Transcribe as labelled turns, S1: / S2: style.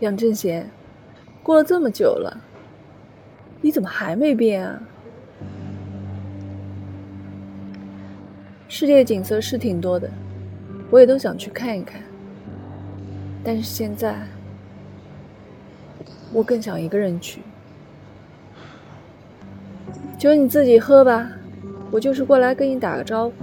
S1: 杨正贤，过了这么久了，你怎么还没变啊？世界景色是挺多的，我也都想去看一看。但是现在。我更想一个人去。酒你自己喝吧，我就是过来跟你打个招呼。